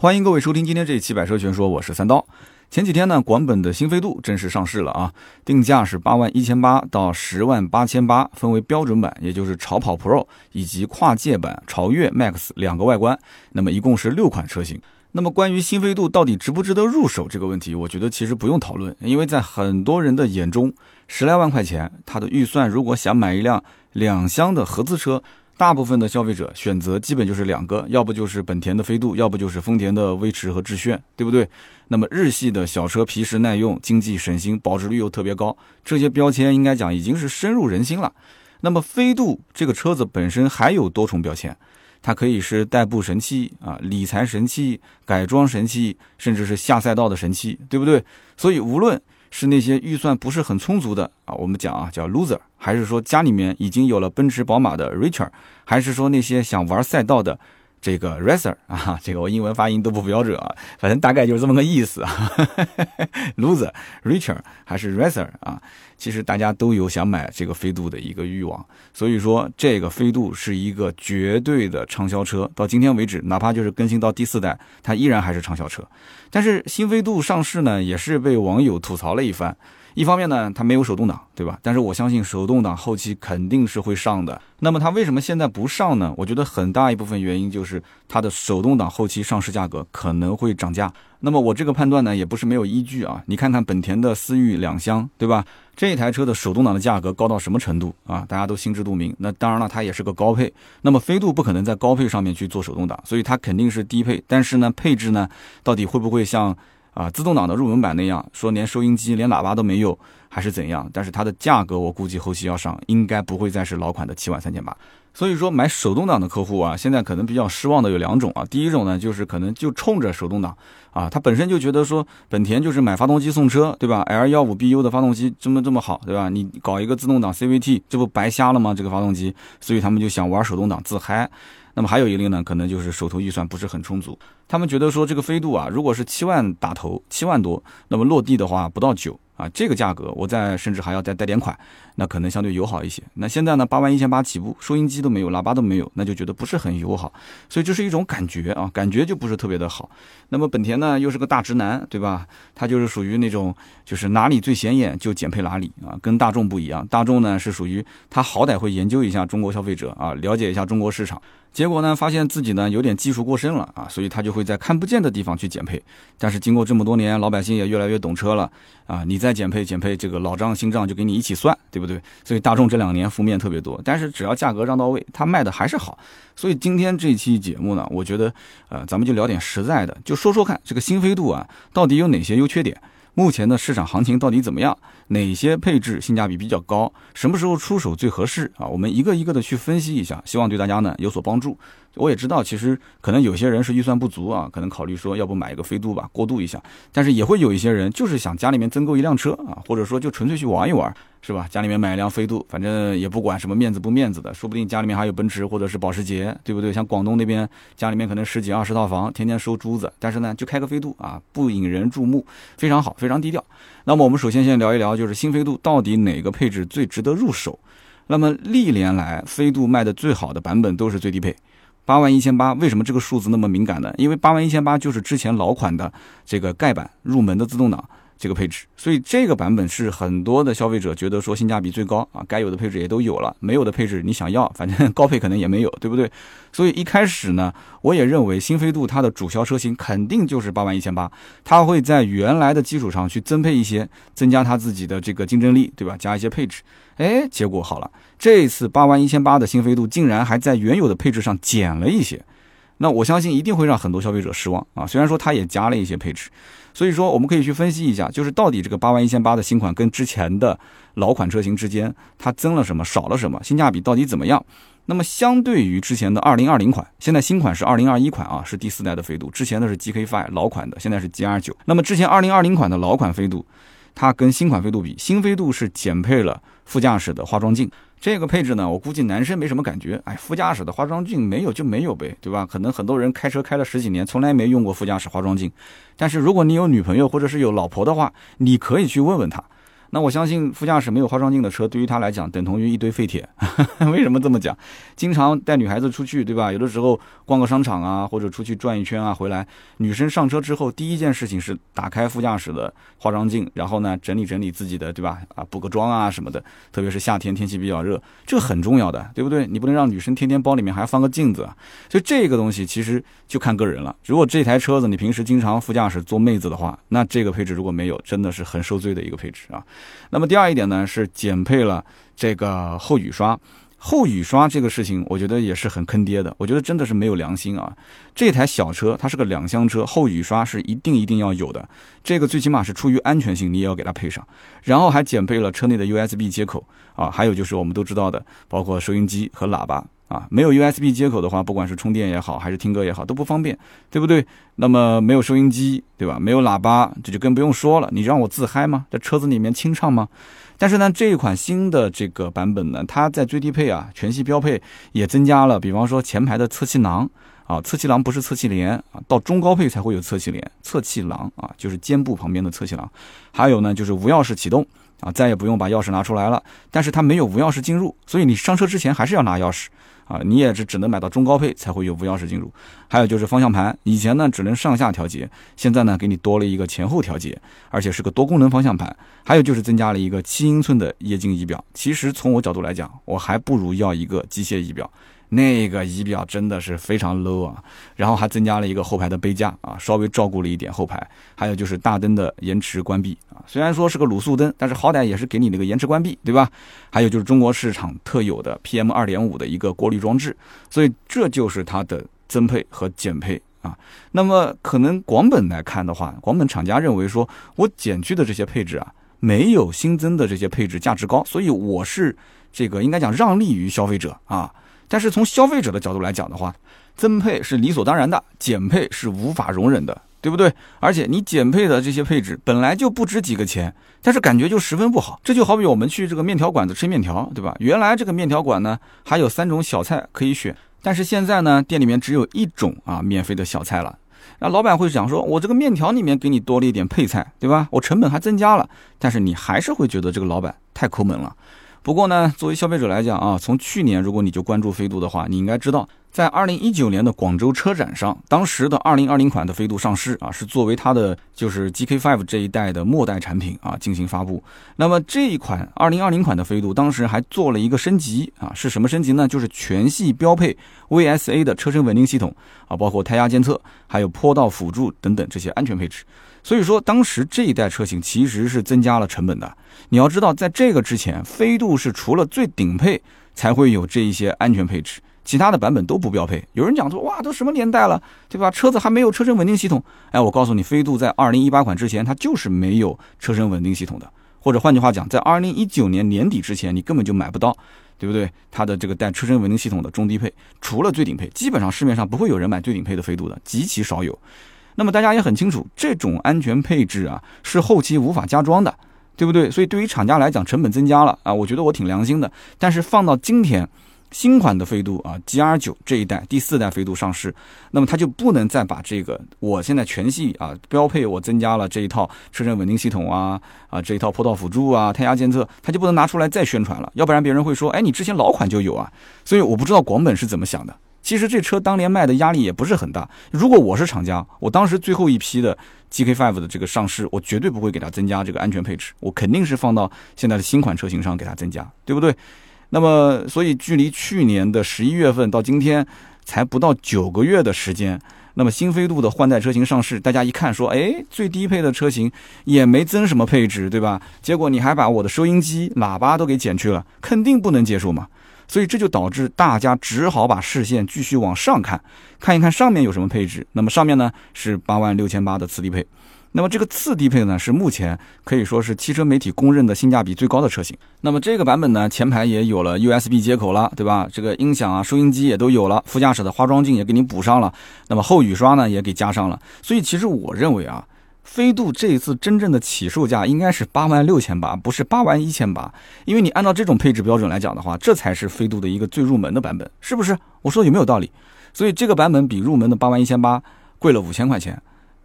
欢迎各位收听今天这一期《百车全说》，我是三刀。前几天呢，广本的新飞度正式上市了啊，定价是八万一千八到十万八千八，分为标准版，也就是潮跑 Pro 以及跨界版潮越 Max 两个外观，那么一共是六款车型。那么关于新飞度到底值不值得入手这个问题，我觉得其实不用讨论，因为在很多人的眼中，十来万块钱，他的预算如果想买一辆两厢的合资车。大部分的消费者选择基本就是两个，要不就是本田的飞度，要不就是丰田的威驰和致炫，对不对？那么日系的小车皮实耐用、经济省心、保值率又特别高，这些标签应该讲已经是深入人心了。那么飞度这个车子本身还有多重标签，它可以是代步神器啊、理财神器、改装神器，甚至是下赛道的神器，对不对？所以无论。是那些预算不是很充足的啊，我们讲啊叫 loser，还是说家里面已经有了奔驰、宝马的 richer，还是说那些想玩赛道的？这个 racer 啊，这个我英文发音都不标准啊，反正大概就是这么个意思啊。loser、richer 还是 racer 啊？其实大家都有想买这个飞度的一个欲望，所以说这个飞度是一个绝对的畅销车。到今天为止，哪怕就是更新到第四代，它依然还是畅销车。但是新飞度上市呢，也是被网友吐槽了一番。一方面呢，它没有手动挡，对吧？但是我相信手动挡后期肯定是会上的。那么它为什么现在不上呢？我觉得很大一部分原因就是它的手动挡后期上市价格可能会涨价。那么我这个判断呢，也不是没有依据啊。你看看本田的思域两厢，对吧？这台车的手动挡的价格高到什么程度啊？大家都心知肚明。那当然了，它也是个高配。那么飞度不可能在高配上面去做手动挡，所以它肯定是低配。但是呢，配置呢，到底会不会像？啊，自动挡的入门版那样说，连收音机、连喇叭都没有，还是怎样？但是它的价格，我估计后期要上，应该不会再是老款的七万三千八。所以说，买手动挡的客户啊，现在可能比较失望的有两种啊。第一种呢，就是可能就冲着手动挡啊，他本身就觉得说，本田就是买发动机送车，对吧？L 幺五 BU 的发动机这么这么好，对吧？你搞一个自动挡 CVT，这不白瞎了吗？这个发动机，所以他们就想玩手动挡自嗨。那么还有一类呢，可能就是手头预算不是很充足，他们觉得说这个飞度啊，如果是七万打头，七万多，那么落地的话不到九。啊，这个价格我再甚至还要再带点款，那可能相对友好一些。那现在呢，八万一千八起步，收音机都没有，喇叭都没有，那就觉得不是很友好。所以这是一种感觉啊，感觉就不是特别的好。那么本田呢，又是个大直男，对吧？他就是属于那种，就是哪里最显眼就减配哪里啊，跟大众不一样。大众呢是属于他好歹会研究一下中国消费者啊，了解一下中国市场。结果呢，发现自己呢有点技术过剩了啊，所以他就会在看不见的地方去减配。但是经过这么多年，老百姓也越来越懂车了啊，你再减配减配，这个老账新账就给你一起算，对不对？所以大众这两年负面特别多，但是只要价格让到位，它卖的还是好。所以今天这期节目呢，我觉得呃，咱们就聊点实在的，就说说看这个新飞度啊，到底有哪些优缺点。目前的市场行情到底怎么样？哪些配置性价比比较高？什么时候出手最合适啊？我们一个一个的去分析一下，希望对大家呢有所帮助。我也知道，其实可能有些人是预算不足啊，可能考虑说要不买一个飞度吧，过渡一下。但是也会有一些人就是想家里面增购一辆车啊，或者说就纯粹去玩一玩，是吧？家里面买一辆飞度，反正也不管什么面子不面子的，说不定家里面还有奔驰或者是保时捷，对不对？像广东那边家里面可能十几二十套房，天天收珠子，但是呢就开个飞度啊，不引人注目，非常好，非常低调。那么我们首先先聊一聊，就是新飞度到底哪个配置最值得入手？那么历年来飞度卖的最好的版本都是最低配。八万一千八，为什么这个数字那么敏感呢？因为八万一千八就是之前老款的这个盖板入门的自动挡。这个配置，所以这个版本是很多的消费者觉得说性价比最高啊，该有的配置也都有了，没有的配置你想要，反正 高配可能也没有，对不对？所以一开始呢，我也认为新飞度它的主销车型肯定就是八万一千八，它会在原来的基础上去增配一些，增加它自己的这个竞争力，对吧？加一些配置，哎，结果好了，这次八万一千八的新飞度竟然还在原有的配置上减了一些，那我相信一定会让很多消费者失望啊。虽然说它也加了一些配置。所以说，我们可以去分析一下，就是到底这个八万一千八的新款跟之前的老款车型之间，它增了什么，少了什么，性价比到底怎么样？那么相对于之前的二零二零款，现在新款是二零二一款啊，是第四代的飞度，之前的是 GK5 老款的，现在是 GR 九。那么之前二零二零款的老款飞度，它跟新款飞度比，新飞度是减配了副驾驶的化妆镜。这个配置呢，我估计男生没什么感觉。哎，副驾驶的化妆镜没有就没有呗，对吧？可能很多人开车开了十几年，从来没用过副驾驶化妆镜。但是如果你有女朋友或者是有老婆的话，你可以去问问她。那我相信副驾驶没有化妆镜的车，对于他来讲等同于一堆废铁。为什么这么讲？经常带女孩子出去，对吧？有的时候逛个商场啊，或者出去转一圈啊，回来，女生上车之后，第一件事情是打开副驾驶的化妆镜，然后呢，整理整理自己的，对吧？啊，补个妆啊什么的。特别是夏天天气比较热，这很重要的，对不对？你不能让女生天天包里面还放个镜子啊。所以这个东西其实就看个人了。如果这台车子你平时经常副驾驶坐妹子的话，那这个配置如果没有，真的是很受罪的一个配置啊。那么第二一点呢，是减配了这个后雨刷。后雨刷这个事情，我觉得也是很坑爹的。我觉得真的是没有良心啊！这台小车它是个两厢车，后雨刷是一定一定要有的。这个最起码是出于安全性，你也要给它配上。然后还减配了车内的 USB 接口啊，还有就是我们都知道的，包括收音机和喇叭啊。没有 USB 接口的话，不管是充电也好，还是听歌也好，都不方便，对不对？那么没有收音机，对吧？没有喇叭，这就更不用说了。你让我自嗨吗？在车子里面清唱吗？但是呢，这一款新的这个版本呢，它在最低配啊，全系标配也增加了，比方说前排的侧气囊啊，侧气囊不是侧气帘啊，到中高配才会有侧气帘，侧气囊啊，就是肩部旁边的侧气囊。还有呢，就是无钥匙启动啊，再也不用把钥匙拿出来了，但是它没有无钥匙进入，所以你上车之前还是要拿钥匙。啊，你也是只能买到中高配才会有无钥匙进入。还有就是方向盘，以前呢只能上下调节，现在呢给你多了一个前后调节，而且是个多功能方向盘。还有就是增加了一个七英寸的液晶仪表。其实从我角度来讲，我还不如要一个机械仪表。那个仪表真的是非常 low 啊，然后还增加了一个后排的杯架啊，稍微照顾了一点后排。还有就是大灯的延迟关闭啊，虽然说是个卤素灯，但是好歹也是给你那个延迟关闭，对吧？还有就是中国市场特有的 PM 二点五的一个过滤装置，所以这就是它的增配和减配啊。那么可能广本来看的话，广本厂家认为说我减去的这些配置啊，没有新增的这些配置价值高，所以我是这个应该讲让利于消费者啊。但是从消费者的角度来讲的话，增配是理所当然的，减配是无法容忍的，对不对？而且你减配的这些配置本来就不值几个钱，但是感觉就十分不好。这就好比我们去这个面条馆子吃面条，对吧？原来这个面条馆呢还有三种小菜可以选，但是现在呢店里面只有一种啊免费的小菜了。那老板会想说，我这个面条里面给你多了一点配菜，对吧？我成本还增加了，但是你还是会觉得这个老板太抠门了。不过呢，作为消费者来讲啊，从去年如果你就关注飞度的话，你应该知道，在二零一九年的广州车展上，当时的二零二零款的飞度上市啊，是作为它的就是 GK5 这一代的末代产品啊进行发布。那么这一款二零二零款的飞度，当时还做了一个升级啊，是什么升级呢？就是全系标配 VSA 的车身稳定系统啊，包括胎压监测，还有坡道辅助等等这些安全配置。所以说，当时这一代车型其实是增加了成本的。你要知道，在这个之前，飞度是除了最顶配才会有这一些安全配置，其他的版本都不标配。有人讲说，哇，都什么年代了，对吧？车子还没有车身稳定系统。哎，我告诉你，飞度在二零一八款之前，它就是没有车身稳定系统的。或者换句话讲，在二零一九年年底之前，你根本就买不到，对不对？它的这个带车身稳定系统的中低配，除了最顶配，基本上市面上不会有人买最顶配的飞度的，极其少有。那么大家也很清楚，这种安全配置啊是后期无法加装的，对不对？所以对于厂家来讲，成本增加了啊，我觉得我挺良心的。但是放到今天，新款的飞度啊，GR 九这一代第四代飞度上市，那么它就不能再把这个我现在全系啊标配我增加了这一套车身稳定系统啊啊这一套坡道辅助啊胎压监测，它就不能拿出来再宣传了，要不然别人会说，哎，你之前老款就有啊。所以我不知道广本是怎么想的。其实这车当年卖的压力也不是很大。如果我是厂家，我当时最后一批的 GK5 的这个上市，我绝对不会给它增加这个安全配置，我肯定是放到现在的新款车型上给它增加，对不对？那么，所以距离去年的十一月份到今天才不到九个月的时间，那么新飞度的换代车型上市，大家一看说，哎，最低配的车型也没增什么配置，对吧？结果你还把我的收音机、喇叭都给减去了，肯定不能接受嘛。所以这就导致大家只好把视线继续往上看，看一看上面有什么配置。那么上面呢是八万六千八的次低配，那么这个次低配呢是目前可以说是汽车媒体公认的性价比最高的车型。那么这个版本呢前排也有了 USB 接口了，对吧？这个音响啊、收音机也都有了，副驾驶的化妆镜也给你补上了，那么后雨刷呢也给加上了。所以其实我认为啊。飞度这一次真正的起售价应该是八万六千八，不是八万一千八，因为你按照这种配置标准来讲的话，这才是飞度的一个最入门的版本，是不是？我说有没有道理？所以这个版本比入门的八万一千八贵了五千块钱，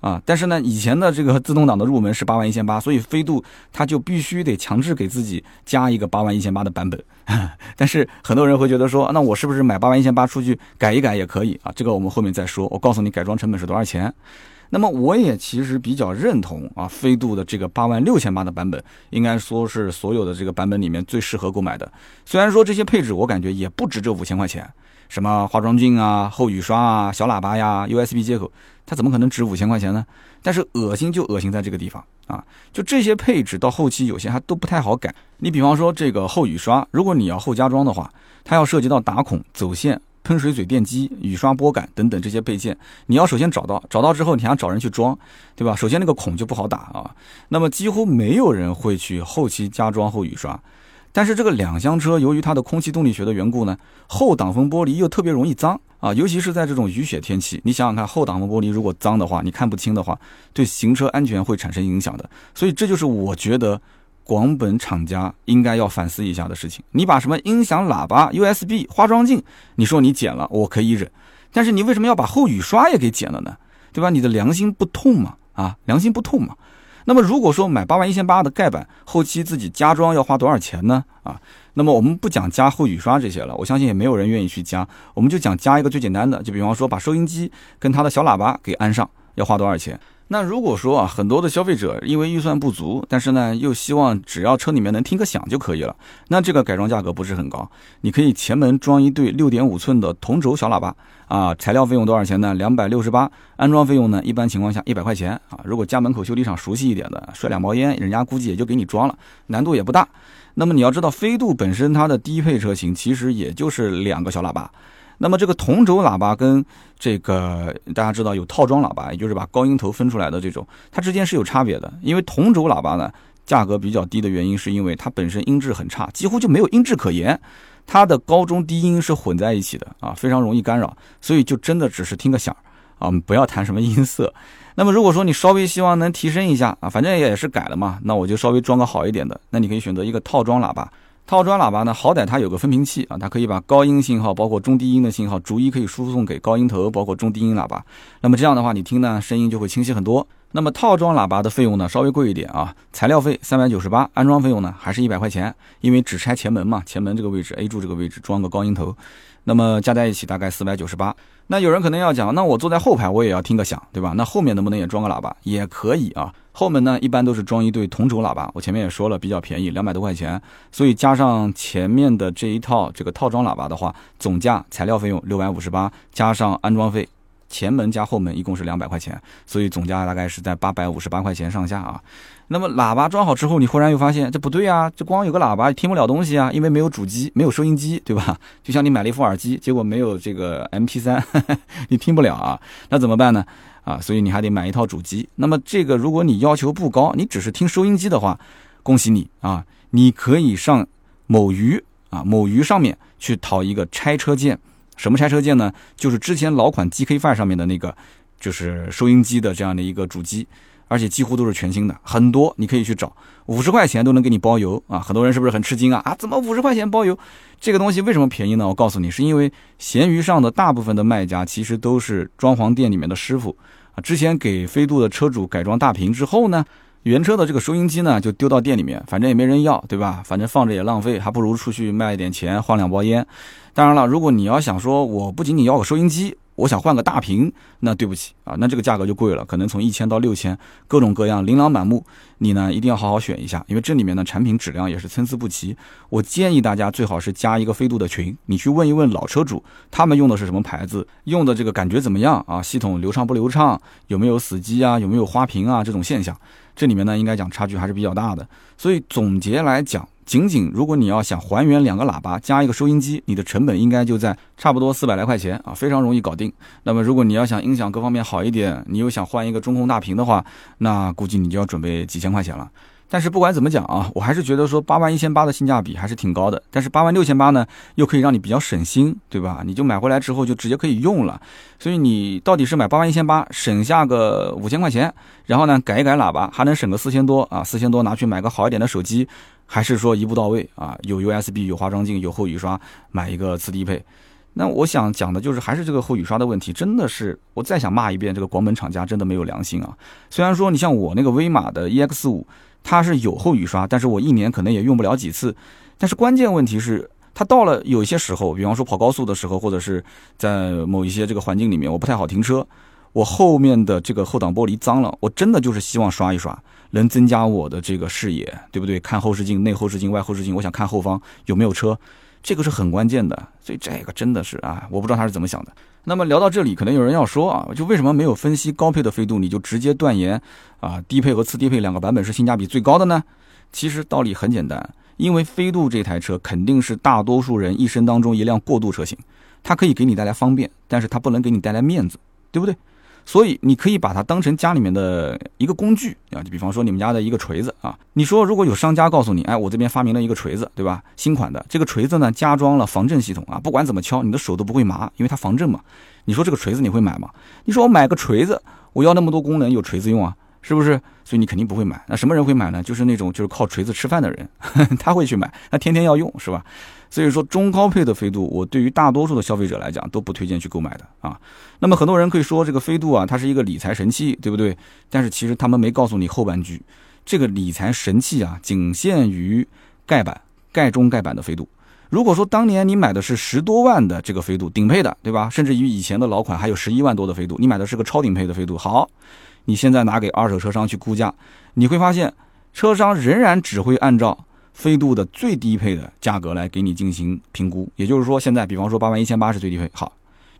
啊。但是呢，以前的这个自动挡的入门是八万一千八，所以飞度它就必须得强制给自己加一个八万一千八的版本。但是很多人会觉得说，那我是不是买八万一千八出去改一改也可以啊？这个我们后面再说。我告诉你改装成本是多少钱。那么我也其实比较认同啊，飞度的这个八万六千八的版本，应该说是所有的这个版本里面最适合购买的。虽然说这些配置我感觉也不值这五千块钱，什么化妆镜啊、后雨刷啊、小喇叭呀、USB 接口，它怎么可能值五千块钱呢？但是恶心就恶心在这个地方啊，就这些配置到后期有些还都不太好改。你比方说这个后雨刷，如果你要后加装的话，它要涉及到打孔、走线。喷水嘴电机、雨刷拨杆等等这些配件，你要首先找到，找到之后你还要找人去装，对吧？首先那个孔就不好打啊。那么几乎没有人会去后期加装后雨刷。但是这个两厢车由于它的空气动力学的缘故呢，后挡风玻璃又特别容易脏啊，尤其是在这种雨雪天气，你想想看，后挡风玻璃如果脏的话，你看不清的话，对行车安全会产生影响的。所以这就是我觉得。广本厂家应该要反思一下的事情。你把什么音响、喇叭、USB、化妆镜，你说你剪了，我可以忍。但是你为什么要把后雨刷也给剪了呢？对吧？你的良心不痛吗？啊，良心不痛吗？那么如果说买八万一千八的盖板，后期自己加装要花多少钱呢？啊，那么我们不讲加后雨刷这些了，我相信也没有人愿意去加。我们就讲加一个最简单的，就比方说把收音机跟它的小喇叭给安上，要花多少钱？那如果说啊，很多的消费者因为预算不足，但是呢又希望只要车里面能听个响就可以了，那这个改装价格不是很高。你可以前门装一对六点五寸的同轴小喇叭啊，材料费用多少钱呢？两百六十八，安装费用呢？一般情况下一百块钱啊。如果家门口修理厂熟悉一点的，甩两包烟，人家估计也就给你装了，难度也不大。那么你要知道，飞度本身它的低配车型其实也就是两个小喇叭。那么这个同轴喇叭跟这个大家知道有套装喇叭，也就是把高音头分出来的这种，它之间是有差别的。因为同轴喇叭呢，价格比较低的原因，是因为它本身音质很差，几乎就没有音质可言，它的高中低音是混在一起的啊，非常容易干扰，所以就真的只是听个响啊，不要谈什么音色。那么如果说你稍微希望能提升一下啊，反正也是改了嘛，那我就稍微装个好一点的，那你可以选择一个套装喇叭。套装喇叭呢，好歹它有个分频器啊，它可以把高音信号，包括中低音的信号，逐一可以输送给高音头，包括中低音喇叭。那么这样的话，你听呢，声音就会清晰很多。那么套装喇叭的费用呢，稍微贵一点啊，材料费三百九十八，安装费用呢还是一百块钱，因为只拆前门嘛，前门这个位置 A 柱这个位置装个高音头，那么加在一起大概四百九十八。那有人可能要讲，那我坐在后排我也要听个响，对吧？那后面能不能也装个喇叭？也可以啊。后门呢，一般都是装一对同轴喇叭，我前面也说了，比较便宜，两百多块钱，所以加上前面的这一套这个套装喇叭的话，总价材料费用六百五十八，加上安装费，前门加后门一共是两百块钱，所以总价大概是在八百五十八块钱上下啊。那么喇叭装好之后，你忽然又发现这不对啊，这光有个喇叭听不了东西啊，因为没有主机，没有收音机，对吧？就像你买了一副耳机，结果没有这个 MP3，你听不了啊，那怎么办呢？啊，所以你还得买一套主机。那么这个如果你要求不高，你只是听收音机的话，恭喜你啊，你可以上某鱼啊，某鱼上面去淘一个拆车件。什么拆车件呢？就是之前老款 GK5 上面的那个，就是收音机的这样的一个主机。而且几乎都是全新的，很多你可以去找，五十块钱都能给你包邮啊！很多人是不是很吃惊啊？啊，怎么五十块钱包邮？这个东西为什么便宜呢？我告诉你，是因为闲鱼上的大部分的卖家其实都是装潢店里面的师傅啊。之前给飞度的车主改装大屏之后呢，原车的这个收音机呢就丢到店里面，反正也没人要，对吧？反正放着也浪费，还不如出去卖一点钱换两包烟。当然了，如果你要想说，我不仅仅要个收音机。我想换个大屏，那对不起啊，那这个价格就贵了，可能从一千到六千，各种各样，琳琅满目。你呢一定要好好选一下，因为这里面的产品质量也是参差不齐。我建议大家最好是加一个飞度的群，你去问一问老车主，他们用的是什么牌子，用的这个感觉怎么样啊？系统流畅不流畅？有没有死机啊？有没有花屏啊？这种现象，这里面呢应该讲差距还是比较大的。所以总结来讲。仅仅如果你要想还原两个喇叭加一个收音机，你的成本应该就在差不多四百来块钱啊，非常容易搞定。那么如果你要想音响各方面好一点，你又想换一个中控大屏的话，那估计你就要准备几千块钱了。但是不管怎么讲啊，我还是觉得说八万一千八的性价比还是挺高的。但是八万六千八呢，又可以让你比较省心，对吧？你就买回来之后就直接可以用了。所以你到底是买八万一千八，省下个五千块钱，然后呢改一改喇叭，还能省个四千多啊？四千多拿去买个好一点的手机，还是说一步到位啊？有 USB，有化妆镜，有后雨刷，买一个次低配？那我想讲的就是还是这个后雨刷的问题，真的是我再想骂一遍这个广本厂家真的没有良心啊！虽然说你像我那个威马的 EX 五，它是有后雨刷，但是我一年可能也用不了几次。但是关键问题是，它到了有一些时候，比方说跑高速的时候，或者是在某一些这个环境里面，我不太好停车，我后面的这个后挡玻璃脏了，我真的就是希望刷一刷，能增加我的这个视野，对不对？看后视镜、内后视镜、外后视镜，我想看后方有没有车。这个是很关键的，所以这个真的是啊，我不知道他是怎么想的。那么聊到这里，可能有人要说啊，就为什么没有分析高配的飞度，你就直接断言啊，低配和次低配两个版本是性价比最高的呢？其实道理很简单，因为飞度这台车肯定是大多数人一生当中一辆过渡车型，它可以给你带来方便，但是它不能给你带来面子，对不对？所以你可以把它当成家里面的一个工具啊，就比方说你们家的一个锤子啊。你说如果有商家告诉你，哎，我这边发明了一个锤子，对吧？新款的这个锤子呢，加装了防震系统啊，不管怎么敲，你的手都不会麻，因为它防震嘛。你说这个锤子你会买吗？你说我买个锤子，我要那么多功能，有锤子用啊？是不是？所以你肯定不会买。那什么人会买呢？就是那种就是靠锤子吃饭的人，他会去买，他天天要用，是吧？所以说中高配的飞度，我对于大多数的消费者来讲都不推荐去购买的啊。那么很多人可以说这个飞度啊，它是一个理财神器，对不对？但是其实他们没告诉你后半句，这个理财神器啊，仅限于盖板、盖中盖板的飞度。如果说当年你买的是十多万的这个飞度顶配的，对吧？甚至于以前的老款还有十一万多的飞度，你买的是个超顶配的飞度，好。你现在拿给二手车商去估价，你会发现车商仍然只会按照飞度的最低配的价格来给你进行评估。也就是说，现在比方说八万一千八是最低配，好，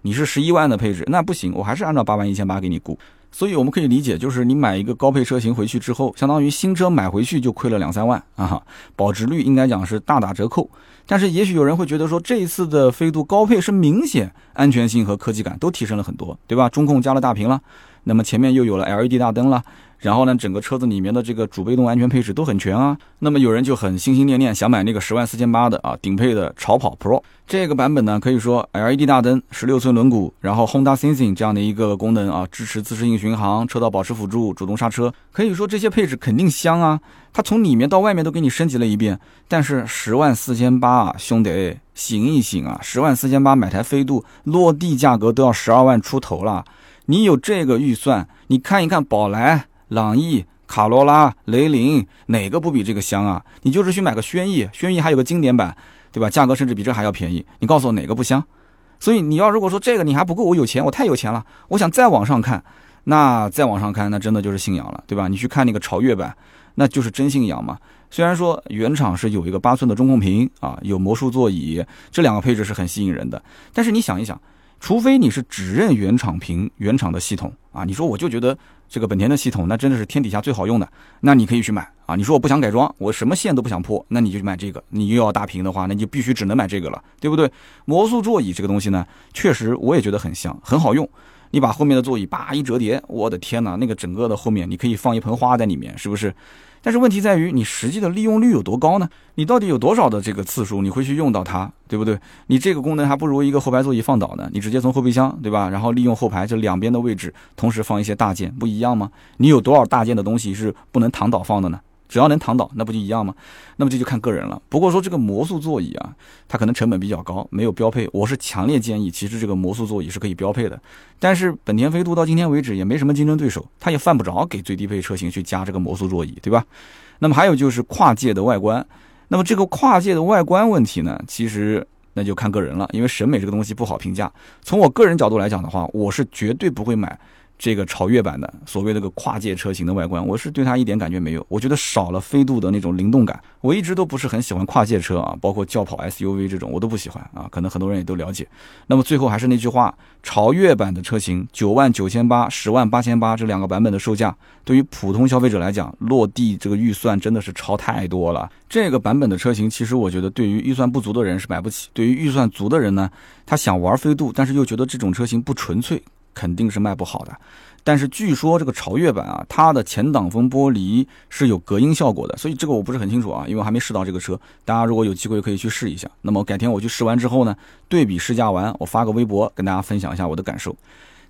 你是十一万的配置，那不行，我还是按照八万一千八给你估。所以我们可以理解，就是你买一个高配车型回去之后，相当于新车买回去就亏了两三万啊，保值率应该讲是大打折扣。但是也许有人会觉得说，这一次的飞度高配是明显安全性和科技感都提升了很多，对吧？中控加了大屏了。那么前面又有了 LED 大灯了，然后呢，整个车子里面的这个主被动安全配置都很全啊。那么有人就很心心念念想买那个十万四千八的啊顶配的超跑 Pro 这个版本呢，可以说 LED 大灯、十六寸轮毂，然后 Honda Sensing 这样的一个功能啊，支持自适应巡航、车道保持辅助、主动刹车，可以说这些配置肯定香啊。它从里面到外面都给你升级了一遍。但是十万四千八啊，兄弟醒一醒啊！十万四千八买台飞度，落地价格都要十二万出头了。你有这个预算，你看一看宝来、朗逸、卡罗拉、雷凌，哪个不比这个香啊？你就是去买个轩逸，轩逸还有个经典版，对吧？价格甚至比这还要便宜。你告诉我哪个不香？所以你要如果说这个你还不够，我有钱，我太有钱了，我想再往上看，那再往上看，那真的就是信仰了，对吧？你去看那个潮越版，那就是真信仰嘛。虽然说原厂是有一个八寸的中控屏啊，有魔术座椅，这两个配置是很吸引人的，但是你想一想。除非你是只认原厂屏、原厂的系统啊，你说我就觉得这个本田的系统那真的是天底下最好用的，那你可以去买啊。你说我不想改装，我什么线都不想破，那你就买这个。你又要大屏的话，那你就必须只能买这个了，对不对？魔术座椅这个东西呢，确实我也觉得很香，很好用。你把后面的座椅叭一折叠，我的天哪，那个整个的后面你可以放一盆花在里面，是不是？但是问题在于，你实际的利用率有多高呢？你到底有多少的这个次数你会去用到它，对不对？你这个功能还不如一个后排座椅放倒呢。你直接从后备箱，对吧？然后利用后排这两边的位置，同时放一些大件，不一样吗？你有多少大件的东西是不能躺倒放的呢？只要能躺倒，那不就一样吗？那么这就看个人了。不过说这个魔术座椅啊，它可能成本比较高，没有标配。我是强烈建议，其实这个魔术座椅是可以标配的。但是本田飞度到今天为止也没什么竞争对手，它也犯不着给最低配车型去加这个魔术座椅，对吧？那么还有就是跨界的外观。那么这个跨界的外观问题呢，其实那就看个人了，因为审美这个东西不好评价。从我个人角度来讲的话，我是绝对不会买。这个超越版的所谓那个跨界车型的外观，我是对它一点感觉没有。我觉得少了飞度的那种灵动感。我一直都不是很喜欢跨界车啊，包括轿跑 SUV 这种，我都不喜欢啊。可能很多人也都了解。那么最后还是那句话，超越版的车型九万九千八、十万八千八这两个版本的售价，对于普通消费者来讲，落地这个预算真的是超太多了。这个版本的车型，其实我觉得对于预算不足的人是买不起。对于预算足的人呢，他想玩飞度，但是又觉得这种车型不纯粹。肯定是卖不好的，但是据说这个潮越版啊，它的前挡风玻璃是有隔音效果的，所以这个我不是很清楚啊，因为我还没试到这个车。大家如果有机会可以去试一下。那么改天我去试完之后呢，对比试驾完，我发个微博跟大家分享一下我的感受。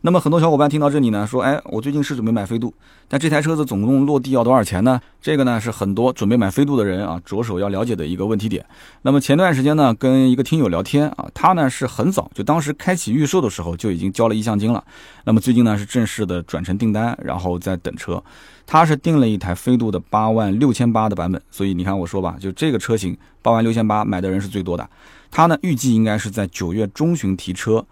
那么很多小伙伴听到这里呢，说，哎，我最近是准备买飞度，但这台车子总共落地要多少钱呢？这个呢是很多准备买飞度的人啊，着手要了解的一个问题点。那么前段时间呢，跟一个听友聊天啊，他呢是很早就当时开启预售的时候就已经交了意向金了。那么最近呢是正式的转成订单，然后在等车。他是订了一台飞度的八万六千八的版本，所以你看我说吧，就这个车型八万六千八买的人是最多的。他呢预计应该是在九月中旬提车。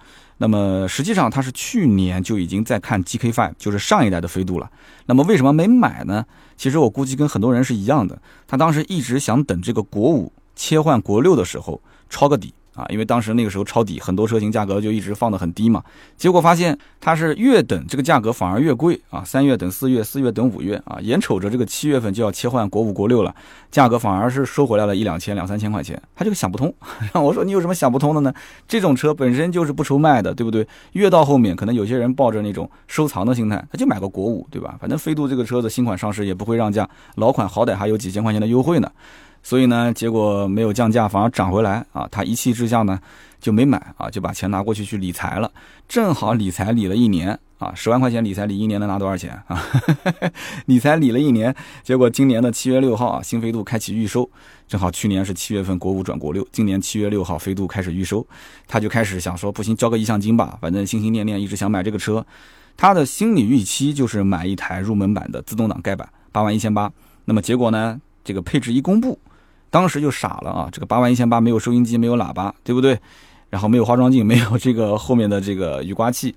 那么实际上他是去年就已经在看 GK Five，就是上一代的飞度了。那么为什么没买呢？其实我估计跟很多人是一样的，他当时一直想等这个国五切换国六的时候抄个底。啊，因为当时那个时候抄底，很多车型价格就一直放得很低嘛，结果发现它是越等这个价格反而越贵啊，三月等四月，四月等五月啊，眼瞅着这个七月份就要切换国五国六了，价格反而是收回来了一两千两三千块钱，他就想不通。我说你有什么想不通的呢？这种车本身就是不愁卖的，对不对？越到后面，可能有些人抱着那种收藏的心态，他就买个国五，对吧？反正飞度这个车子新款上市也不会让价，老款好歹还有几千块钱的优惠呢。所以呢，结果没有降价，反而涨回来啊！他一气之下呢，就没买啊，就把钱拿过去去理财了。正好理财理了一年啊，十万块钱理财理一年能拿多少钱啊？理财理了一年，结果今年的七月六号啊，新飞度开启预售，正好去年是七月份国五转国六，今年七月六号飞度开始预售，他就开始想说，不行，交个意向金吧，反正心心念念一直想买这个车，他的心理预期就是买一台入门版的自动挡盖板，八万一千八。那么结果呢，这个配置一公布。当时就傻了啊！这个八万一千八没有收音机，没有喇叭，对不对？然后没有化妆镜，没有这个后面的这个雨刮器。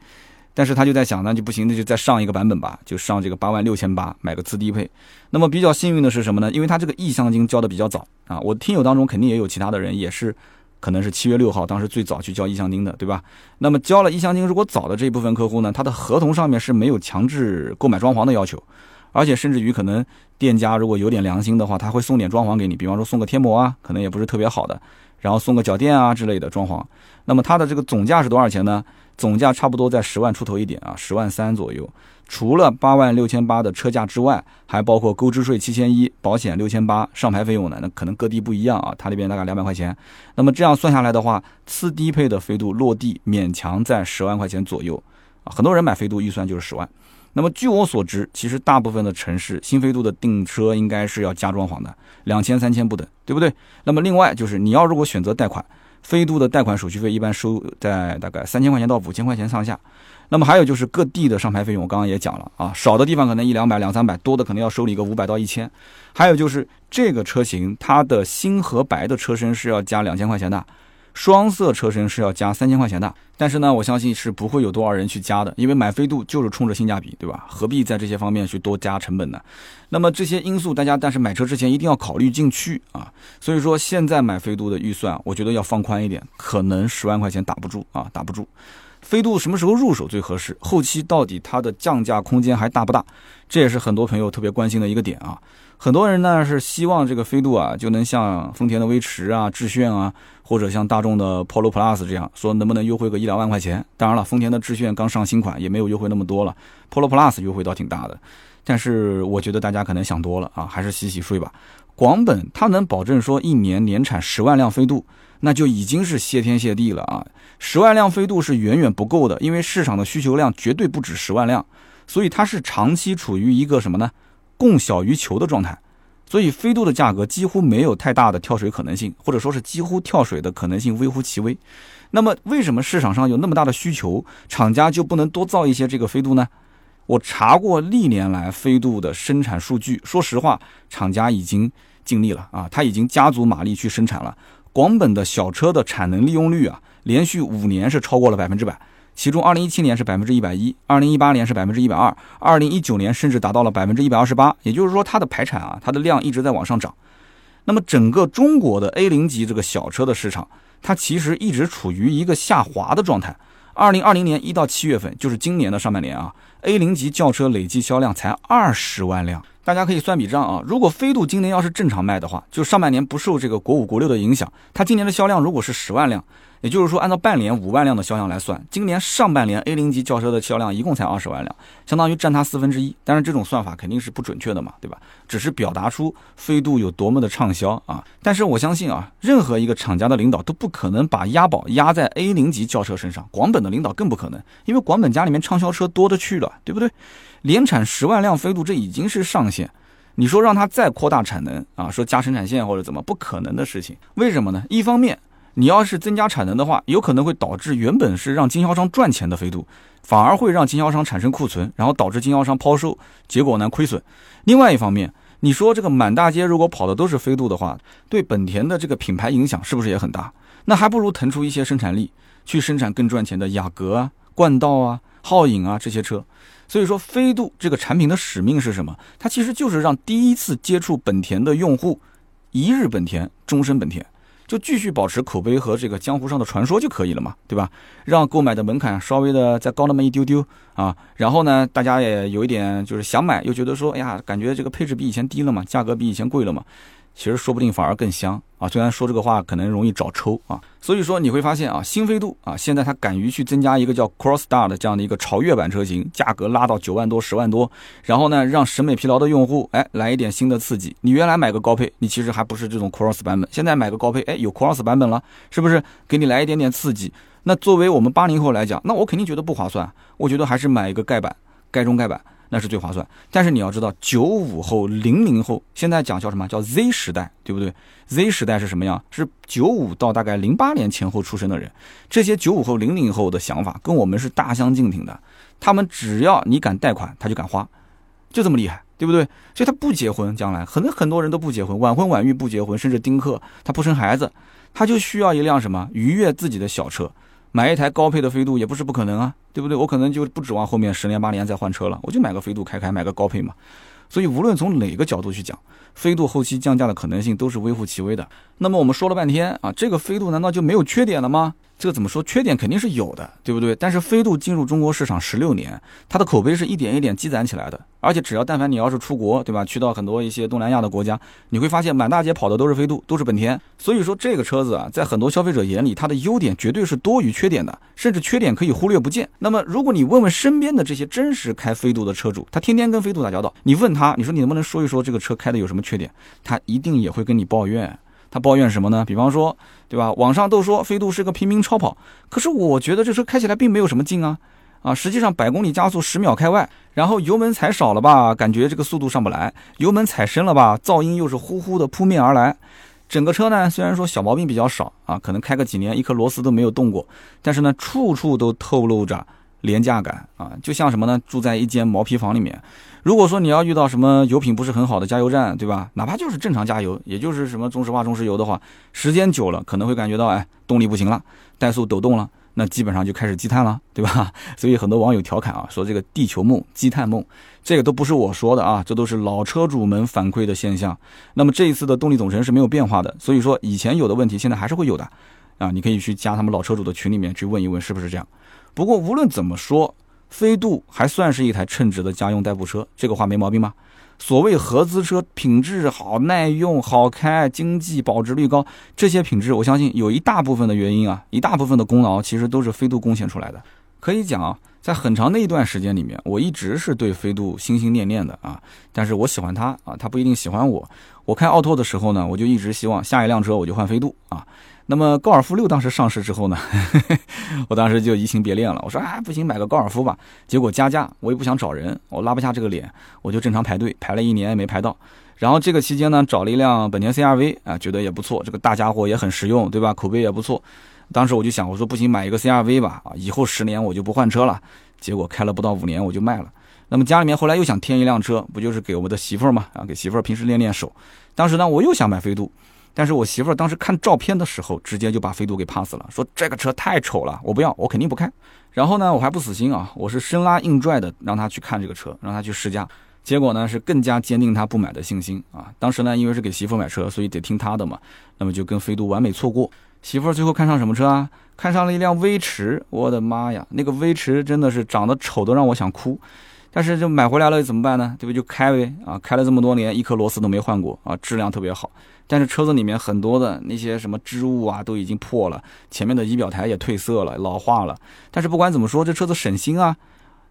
但是他就在想，那就不行，那就再上一个版本吧，就上这个八万六千八，买个次低配。那么比较幸运的是什么呢？因为他这个意向金交的比较早啊。我听友当中肯定也有其他的人，也是可能是七月六号当时最早去交意向金的，对吧？那么交了意向金，如果早的这一部分客户呢，他的合同上面是没有强制购买装潢的要求。而且甚至于可能店家如果有点良心的话，他会送点装潢给你，比方说送个贴膜啊，可能也不是特别好的，然后送个脚垫啊之类的装潢。那么它的这个总价是多少钱呢？总价差不多在十万出头一点啊，十万三左右。除了八万六千八的车价之外，还包括购置税七千一，保险六千八，上牌费用呢，那可能各地不一样啊，它那边大概两百块钱。那么这样算下来的话，次低配的飞度落地勉强在十万块钱左右啊，很多人买飞度预算就是十万。那么据我所知，其实大部分的城市新飞度的订车应该是要加装潢的，两千三千不等，对不对？那么另外就是你要如果选择贷款，飞度的贷款手续费一般收在大概三千块钱到五千块钱上下。那么还有就是各地的上牌费用，我刚刚也讲了啊，少的地方可能一两百两三百，多的可能要收你个五百到一千。还有就是这个车型它的新和白的车身是要加两千块钱的。双色车身是要加三千块钱的，但是呢，我相信是不会有多少人去加的，因为买飞度就是冲着性价比，对吧？何必在这些方面去多加成本呢？那么这些因素，大家但是买车之前一定要考虑进去啊。所以说，现在买飞度的预算，我觉得要放宽一点，可能十万块钱打不住啊，打不住。飞度什么时候入手最合适？后期到底它的降价空间还大不大？这也是很多朋友特别关心的一个点啊。很多人呢是希望这个飞度啊就能像丰田的威驰啊、致炫啊，或者像大众的 Polo Plus 这样说，能不能优惠个一两万块钱？当然了，丰田的致炫刚上新款，也没有优惠那么多了。Polo Plus 优惠倒挺大的，但是我觉得大家可能想多了啊，还是洗洗睡吧。广本它能保证说一年年产十万辆飞度，那就已经是谢天谢地了啊！十万辆飞度是远远不够的，因为市场的需求量绝对不止十万辆，所以它是长期处于一个什么呢？供小于求的状态，所以飞度的价格几乎没有太大的跳水可能性，或者说是几乎跳水的可能性微乎其微。那么，为什么市场上有那么大的需求，厂家就不能多造一些这个飞度呢？我查过历年来飞度的生产数据，说实话，厂家已经尽力了啊，他已经加足马力去生产了。广本的小车的产能利用率啊，连续五年是超过了百分之百。其中，二零一七年是百分之一百一，二零一八年是百分之一百二，二零一九年甚至达到了百分之一百二十八。也就是说，它的排产啊，它的量一直在往上涨。那么，整个中国的 A 零级这个小车的市场，它其实一直处于一个下滑的状态。二零二零年一到七月份，就是今年的上半年啊，A 零级轿车累计销量才二十万辆，大家可以算笔账啊，如果飞度今年要是正常卖的话，就上半年不受这个国五国六的影响，它今年的销量如果是十万辆。也就是说，按照半年五万辆的销量来算，今年上半年 A 零级轿车的销量一共才二十万辆，相当于占它四分之一。但是这种算法肯定是不准确的嘛，对吧？只是表达出飞度有多么的畅销啊。但是我相信啊，任何一个厂家的领导都不可能把押宝压在 A 零级轿车身上，广本的领导更不可能，因为广本家里面畅销车多的去了，对不对？年产十万辆飞度，这已经是上限。你说让它再扩大产能啊，说加生产线或者怎么，不可能的事情。为什么呢？一方面。你要是增加产能的话，有可能会导致原本是让经销商赚钱的飞度，反而会让经销商产生库存，然后导致经销商抛售，结果呢亏损。另外一方面，你说这个满大街如果跑的都是飞度的话，对本田的这个品牌影响是不是也很大？那还不如腾出一些生产力去生产更赚钱的雅阁啊、冠道啊、皓影啊这些车。所以说，飞度这个产品的使命是什么？它其实就是让第一次接触本田的用户，一日本田，终身本田。就继续保持口碑和这个江湖上的传说就可以了嘛，对吧？让购买的门槛稍微的再高那么一丢丢啊，然后呢，大家也有一点就是想买，又觉得说，哎呀，感觉这个配置比以前低了嘛，价格比以前贵了嘛。其实说不定反而更香啊！虽然说这个话可能容易找抽啊，所以说你会发现啊，新飞度啊，现在它敢于去增加一个叫 Crossstar 的这样的一个超越版车型，价格拉到九万多、十万多，然后呢，让审美疲劳的用户哎来一点新的刺激。你原来买个高配，你其实还不是这种 Cross 版本，现在买个高配，哎，有 Cross 版本了，是不是？给你来一点点刺激。那作为我们八零后来讲，那我肯定觉得不划算，我觉得还是买一个盖板，盖中盖板。那是最划算，但是你要知道，九五后、零零后现在讲叫什么？叫 Z 时代，对不对？Z 时代是什么样？是九五到大概零八年前后出生的人。这些九五后、零零后的想法跟我们是大相径庭的。他们只要你敢贷款，他就敢花，就这么厉害，对不对？所以他不结婚，将来很很多人都不结婚，晚婚晚育不结婚，甚至丁克，他不生孩子，他就需要一辆什么愉悦自己的小车。买一台高配的飞度也不是不可能啊，对不对？我可能就不指望后面十年八年再换车了，我就买个飞度开开，买个高配嘛。所以无论从哪个角度去讲，飞度后期降价的可能性都是微乎其微的。那么我们说了半天啊，这个飞度难道就没有缺点了吗？这个怎么说？缺点肯定是有的，对不对？但是飞度进入中国市场十六年，它的口碑是一点一点积攒起来的。而且只要但凡你要是出国，对吧？去到很多一些东南亚的国家，你会发现满大街跑的都是飞度，都是本田。所以说这个车子啊，在很多消费者眼里，它的优点绝对是多于缺点的，甚至缺点可以忽略不见。那么如果你问问身边的这些真实开飞度的车主，他天天跟飞度打交道，你问他，你说你能不能说一说这个车开的有什么缺点？他一定也会跟你抱怨。他抱怨什么呢？比方说，对吧？网上都说飞度是个平民超跑，可是我觉得这车开起来并没有什么劲啊，啊，实际上百公里加速十秒开外，然后油门踩少了吧，感觉这个速度上不来；油门踩深了吧，噪音又是呼呼的扑面而来。整个车呢，虽然说小毛病比较少啊，可能开个几年一颗螺丝都没有动过，但是呢，处处都透露着廉价感啊，就像什么呢？住在一间毛坯房里面。如果说你要遇到什么油品不是很好的加油站，对吧？哪怕就是正常加油，也就是什么中石化、中石油的话，时间久了可能会感觉到，哎，动力不行了，怠速抖动了，那基本上就开始积碳了，对吧？所以很多网友调侃啊，说这个地球梦、积碳梦，这个都不是我说的啊，这都是老车主们反馈的现象。那么这一次的动力总成是没有变化的，所以说以前有的问题现在还是会有的，啊，你可以去加他们老车主的群里面去问一问是不是这样。不过无论怎么说。飞度还算是一台称职的家用代步车，这个话没毛病吧？所谓合资车，品质好、耐用、好开、经济、保值率高，这些品质，我相信有一大部分的原因啊，一大部分的功劳，其实都是飞度贡献出来的。可以讲啊，在很长的一段时间里面，我一直是对飞度心心念念的啊，但是我喜欢它啊，它不一定喜欢我。我开奥拓的时候呢，我就一直希望下一辆车我就换飞度啊。那么高尔夫六当时上市之后呢，我当时就移情别恋了。我说啊，不行，买个高尔夫吧。结果加价，我又不想找人，我拉不下这个脸，我就正常排队，排了一年也没排到。然后这个期间呢，找了一辆本田 CRV 啊，觉得也不错，这个大家伙也很实用，对吧？口碑也不错。当时我就想，我说不行，买一个 CRV 吧，啊，以后十年我就不换车了。结果开了不到五年我就卖了。那么家里面后来又想添一辆车，不就是给我们的媳妇儿嘛？啊，给媳妇儿平时练练手。当时呢，我又想买飞度。但是我媳妇儿当时看照片的时候，直接就把飞度给 pass 了，说这个车太丑了，我不要，我肯定不开。然后呢，我还不死心啊，我是生拉硬拽的让他去看这个车，让他去试驾。结果呢，是更加坚定他不买的信心啊。当时呢，因为是给媳妇买车，所以得听他的嘛。那么就跟飞度完美错过。媳妇儿最后看上什么车啊？看上了一辆威驰。我的妈呀，那个威驰真的是长得丑的让我想哭。但是就买回来了怎么办呢？对不对？就开呗啊，开了这么多年，一颗螺丝都没换过啊，质量特别好。但是车子里面很多的那些什么织物啊，都已经破了，前面的仪表台也褪色了，老化了。但是不管怎么说，这车子省心啊，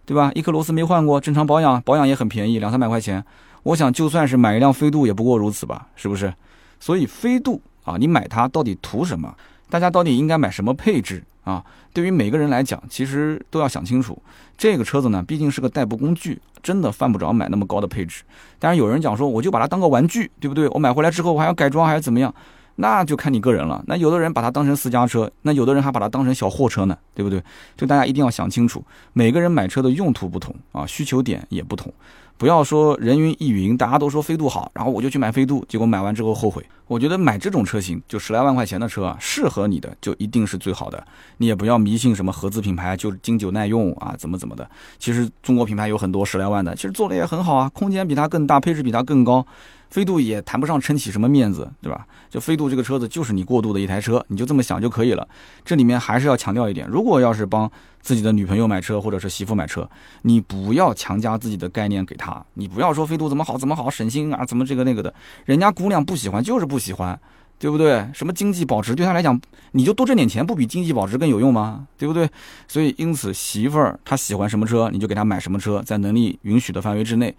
对吧？一颗螺丝没换过，正常保养，保养也很便宜，两三百块钱。我想就算是买一辆飞度，也不过如此吧，是不是？所以飞度啊，你买它到底图什么？大家到底应该买什么配置啊？对于每个人来讲，其实都要想清楚。这个车子呢，毕竟是个代步工具，真的犯不着买那么高的配置。当然有人讲说，我就把它当个玩具，对不对？我买回来之后我还要改装，还要怎么样？那就看你个人了。那有的人把它当成私家车，那有的人还把它当成小货车呢，对不对？就大家一定要想清楚，每个人买车的用途不同啊，需求点也不同。不要说人云亦云，大家都说飞度好，然后我就去买飞度，结果买完之后后悔。我觉得买这种车型就十来万块钱的车啊，适合你的就一定是最好的。你也不要迷信什么合资品牌就经久耐用啊，怎么怎么的。其实中国品牌有很多十来万的，其实做的也很好啊，空间比它更大，配置比它更高。飞度也谈不上撑起什么面子，对吧？就飞度这个车子就是你过渡的一台车，你就这么想就可以了。这里面还是要强调一点，如果要是帮自己的女朋友买车或者是媳妇买车，你不要强加自己的概念给她，你不要说飞度怎么好怎么好省心啊，怎么这个那个的，人家姑娘不喜欢就是不喜欢，对不对？什么经济保值对她来讲，你就多挣点钱，不比经济保值更有用吗？对不对？所以因此媳妇儿她喜欢什么车，你就给她买什么车，在能力允许的范围之内。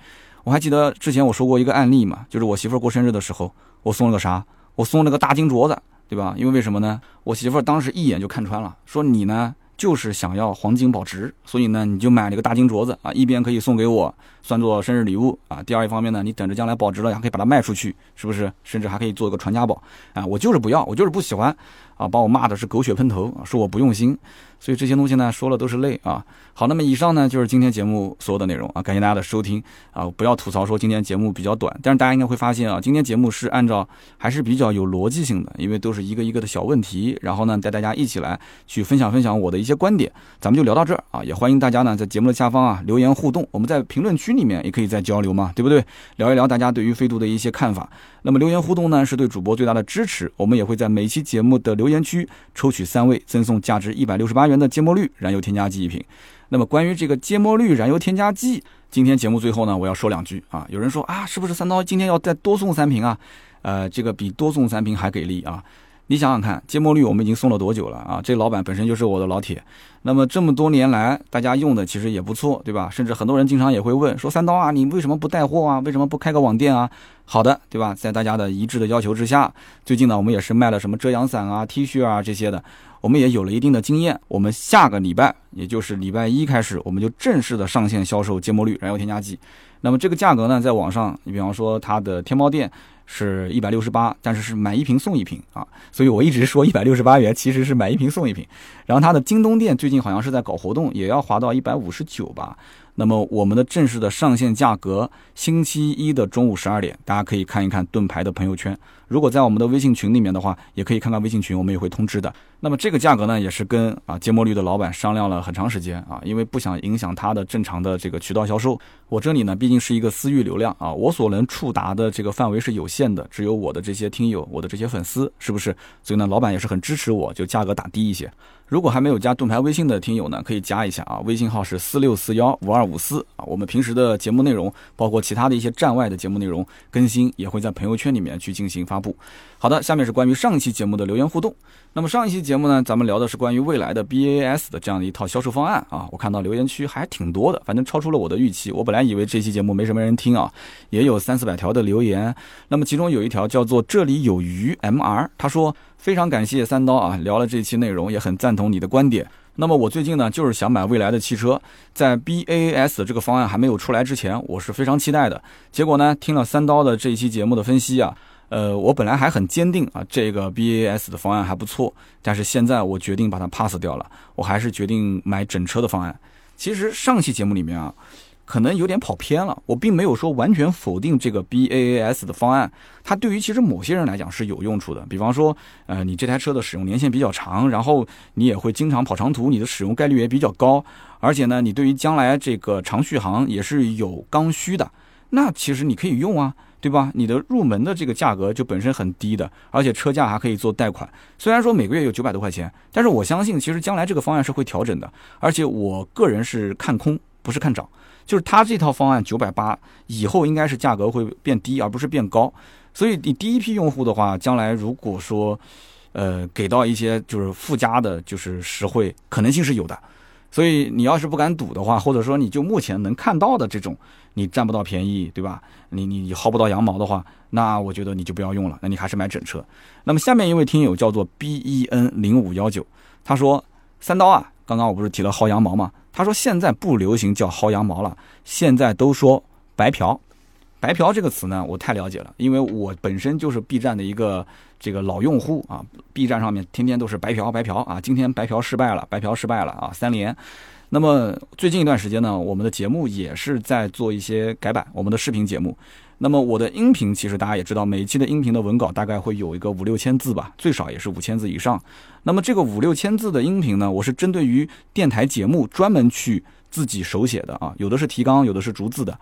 我还记得之前我说过一个案例嘛，就是我媳妇儿过生日的时候，我送了个啥？我送了个大金镯子，对吧？因为为什么呢？我媳妇儿当时一眼就看穿了，说你呢就是想要黄金保值，所以呢你就买了个大金镯子啊，一边可以送给我，算作生日礼物啊。第二一方面呢，你等着将来保值了，还可以把它卖出去，是不是？甚至还可以做一个传家宝啊。我就是不要，我就是不喜欢。啊，把我骂的是狗血喷头，说我不用心，所以这些东西呢，说了都是泪啊。好，那么以上呢就是今天节目所有的内容啊，感谢大家的收听啊，不要吐槽说今天节目比较短，但是大家应该会发现啊，今天节目是按照还是比较有逻辑性的，因为都是一个一个的小问题，然后呢带大家一起来去分享分享我的一些观点，咱们就聊到这儿啊，也欢迎大家呢在节目的下方啊留言互动，我们在评论区里面也可以再交流嘛，对不对？聊一聊大家对于飞度的一些看法。那么留言互动呢，是对主播最大的支持。我们也会在每期节目的留言区抽取三位，赠送价值一百六十八元的芥末绿燃油添加剂一瓶。那么关于这个芥末绿燃油添加剂，今天节目最后呢，我要说两句啊。有人说啊，是不是三刀今天要再多送三瓶啊？呃，这个比多送三瓶还给力啊！你想想看，芥末绿我们已经送了多久了啊？这老板本身就是我的老铁，那么这么多年来，大家用的其实也不错，对吧？甚至很多人经常也会问说：“三刀啊，你为什么不带货啊？为什么不开个网店啊？”好的，对吧？在大家的一致的要求之下，最近呢，我们也是卖了什么遮阳伞啊、T 恤啊这些的，我们也有了一定的经验。我们下个礼拜，也就是礼拜一开始，我们就正式的上线销售芥末绿燃油添加剂。那么这个价格呢，在网上，你比方说它的天猫店。是一百六十八，但是是买一瓶送一瓶啊，所以我一直说一百六十八元其实是买一瓶送一瓶。然后它的京东店最近好像是在搞活动，也要划到一百五十九吧。那么我们的正式的上线价格，星期一的中午十二点，大家可以看一看盾牌的朋友圈。如果在我们的微信群里面的话，也可以看看微信群，我们也会通知的。那么这个价格呢，也是跟啊芥末绿的老板商量了很长时间啊，因为不想影响他的正常的这个渠道销售。我这里呢，毕竟是一个私域流量啊，我所能触达的这个范围是有限的，只有我的这些听友，我的这些粉丝，是不是？所以呢，老板也是很支持我，就价格打低一些。如果还没有加盾牌微信的听友呢，可以加一下啊，微信号是四六四幺五二五四啊。我们平时的节目内容，包括其他的一些站外的节目内容更新，也会在朋友圈里面去进行发发布。好的，下面是关于上一期节目的留言互动。那么上一期节目呢，咱们聊的是关于未来的 BAS 的这样的一套销售方案啊。我看到留言区还挺多的，反正超出了我的预期。我本来以为这期节目没什么人听啊，也有三四百条的留言。那么其中有一条叫做“这里有鱼 MR”，他说。非常感谢三刀啊，聊了这期内容，也很赞同你的观点。那么我最近呢，就是想买未来的汽车，在 BAS 这个方案还没有出来之前，我是非常期待的。结果呢，听了三刀的这一期节目的分析啊，呃，我本来还很坚定啊，这个 BAS 的方案还不错，但是现在我决定把它 pass 掉了，我还是决定买整车的方案。其实上期节目里面啊。可能有点跑偏了，我并没有说完全否定这个 BAS 的方案，它对于其实某些人来讲是有用处的。比方说，呃，你这台车的使用年限比较长，然后你也会经常跑长途，你的使用概率也比较高，而且呢，你对于将来这个长续航也是有刚需的。那其实你可以用啊，对吧？你的入门的这个价格就本身很低的，而且车价还可以做贷款。虽然说每个月有九百多块钱，但是我相信其实将来这个方案是会调整的，而且我个人是看空，不是看涨。就是它这套方案九百八以后应该是价格会变低，而不是变高。所以你第一批用户的话，将来如果说，呃，给到一些就是附加的，就是实惠，可能性是有的。所以你要是不敢赌的话，或者说你就目前能看到的这种，你占不到便宜，对吧？你你你薅不到羊毛的话，那我觉得你就不要用了，那你还是买整车。那么下面一位听友叫做 B E N 零五幺九，他说：“三刀啊，刚刚我不是提了薅羊毛吗？”他说：“现在不流行叫薅羊毛了，现在都说白嫖。白嫖这个词呢，我太了解了，因为我本身就是 B 站的一个这个老用户啊。B 站上面天天都是白嫖白嫖啊，今天白嫖失败了，白嫖失败了啊，三连。那么最近一段时间呢，我们的节目也是在做一些改版，我们的视频节目。那么我的音频其实大家也知道，每一期的音频的文稿大概会有一个五六千字吧，最少也是五千字以上。那么这个五六千字的音频呢，我是针对于电台节目专门去自己手写的啊，有的是提纲，有的是逐字的。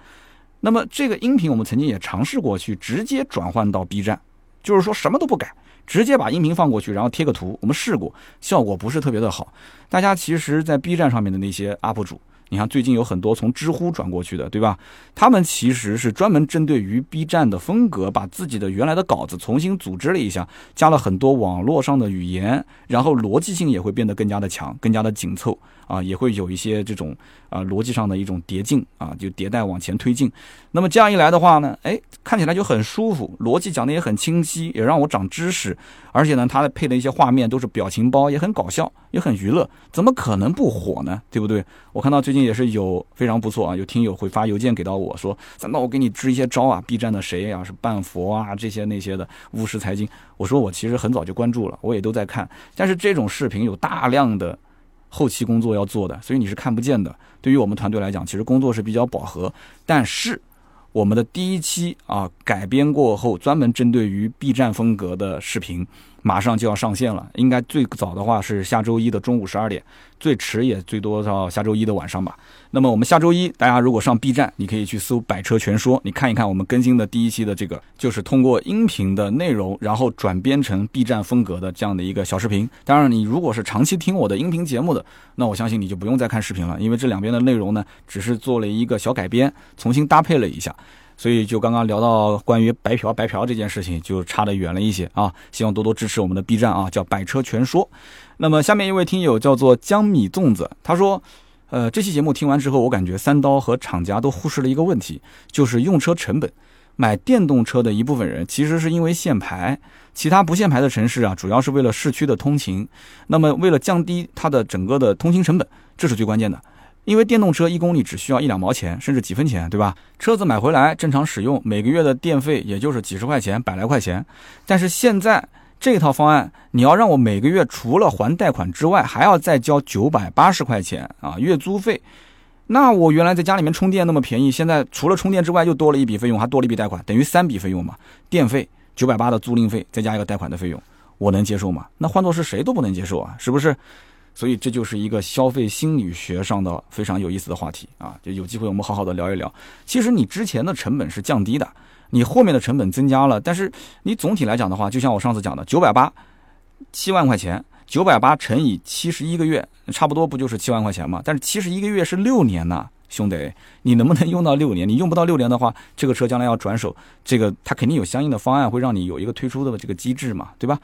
那么这个音频我们曾经也尝试过去直接转换到 B 站，就是说什么都不改，直接把音频放过去，然后贴个图，我们试过，效果不是特别的好。大家其实，在 B 站上面的那些 UP 主。你看，最近有很多从知乎转过去的，对吧？他们其实是专门针对于 B 站的风格，把自己的原来的稿子重新组织了一下，加了很多网络上的语言，然后逻辑性也会变得更加的强，更加的紧凑啊，也会有一些这种啊逻辑上的一种叠进啊，就迭代往前推进。那么这样一来的话呢，哎，看起来就很舒服，逻辑讲的也很清晰，也让我长知识，而且呢，它配的一些画面都是表情包，也很搞笑，也很娱乐，怎么可能不火呢？对不对？我看到最近也是有非常不错啊，有听友会发邮件给到我说：“那我给你支一些招啊，B 站的谁呀是半佛啊这些那些的巫师财经。”我说我其实很早就关注了，我也都在看，但是这种视频有大量的后期工作要做的，所以你是看不见的。对于我们团队来讲，其实工作是比较饱和，但是我们的第一期啊改编过后，专门针对于 B 站风格的视频。马上就要上线了，应该最早的话是下周一的中午十二点，最迟也最多到下周一的晚上吧。那么我们下周一，大家如果上 B 站，你可以去搜“百车全说”，你看一看我们更新的第一期的这个，就是通过音频的内容，然后转编成 B 站风格的这样的一个小视频。当然，你如果是长期听我的音频节目的，那我相信你就不用再看视频了，因为这两边的内容呢，只是做了一个小改编，重新搭配了一下。所以就刚刚聊到关于白嫖白嫖这件事情，就差得远了一些啊！希望多多支持我们的 B 站啊，叫百车全说。那么下面一位听友叫做江米粽子，他说，呃，这期节目听完之后，我感觉三刀和厂家都忽视了一个问题，就是用车成本。买电动车的一部分人其实是因为限牌，其他不限牌的城市啊，主要是为了市区的通勤。那么为了降低它的整个的通勤成本，这是最关键的。因为电动车一公里只需要一两毛钱，甚至几分钱，对吧？车子买回来正常使用，每个月的电费也就是几十块钱、百来块钱。但是现在这套方案，你要让我每个月除了还贷款之外，还要再交九百八十块钱啊月租费。那我原来在家里面充电那么便宜，现在除了充电之外又多了一笔费用，还多了一笔贷款，等于三笔费用嘛？电费九百八的租赁费，再加一个贷款的费用，我能接受吗？那换做是谁都不能接受啊，是不是？所以这就是一个消费心理学上的非常有意思的话题啊！就有机会我们好好的聊一聊。其实你之前的成本是降低的，你后面的成本增加了，但是你总体来讲的话，就像我上次讲的，九百八，七万块钱，九百八乘以七十一个月，差不多不就是七万块钱吗？但是七十一个月是六年呐，兄弟，你能不能用到六年？你用不到六年的话，这个车将来要转手，这个它肯定有相应的方案会让你有一个推出的这个机制嘛，对吧？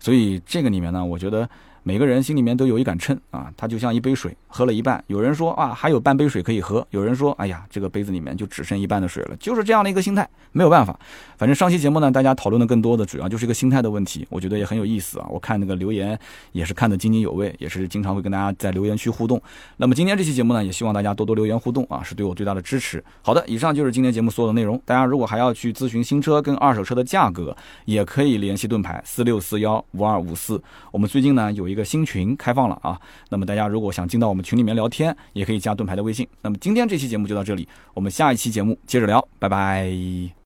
所以这个里面呢，我觉得。每个人心里面都有一杆秤啊，它就像一杯水，喝了一半，有人说啊还有半杯水可以喝，有人说哎呀这个杯子里面就只剩一半的水了，就是这样的一个心态，没有办法。反正上期节目呢，大家讨论的更多的主要就是一个心态的问题，我觉得也很有意思啊。我看那个留言也是看得津津有味，也是经常会跟大家在留言区互动。那么今天这期节目呢，也希望大家多多留言互动啊，是对我最大的支持。好的，以上就是今天节目所有的内容。大家如果还要去咨询新车跟二手车的价格，也可以联系盾牌四六四幺五二五四。我们最近呢有一个新群开。放了啊，那么大家如果想进到我们群里面聊天，也可以加盾牌的微信。那么今天这期节目就到这里，我们下一期节目接着聊，拜拜。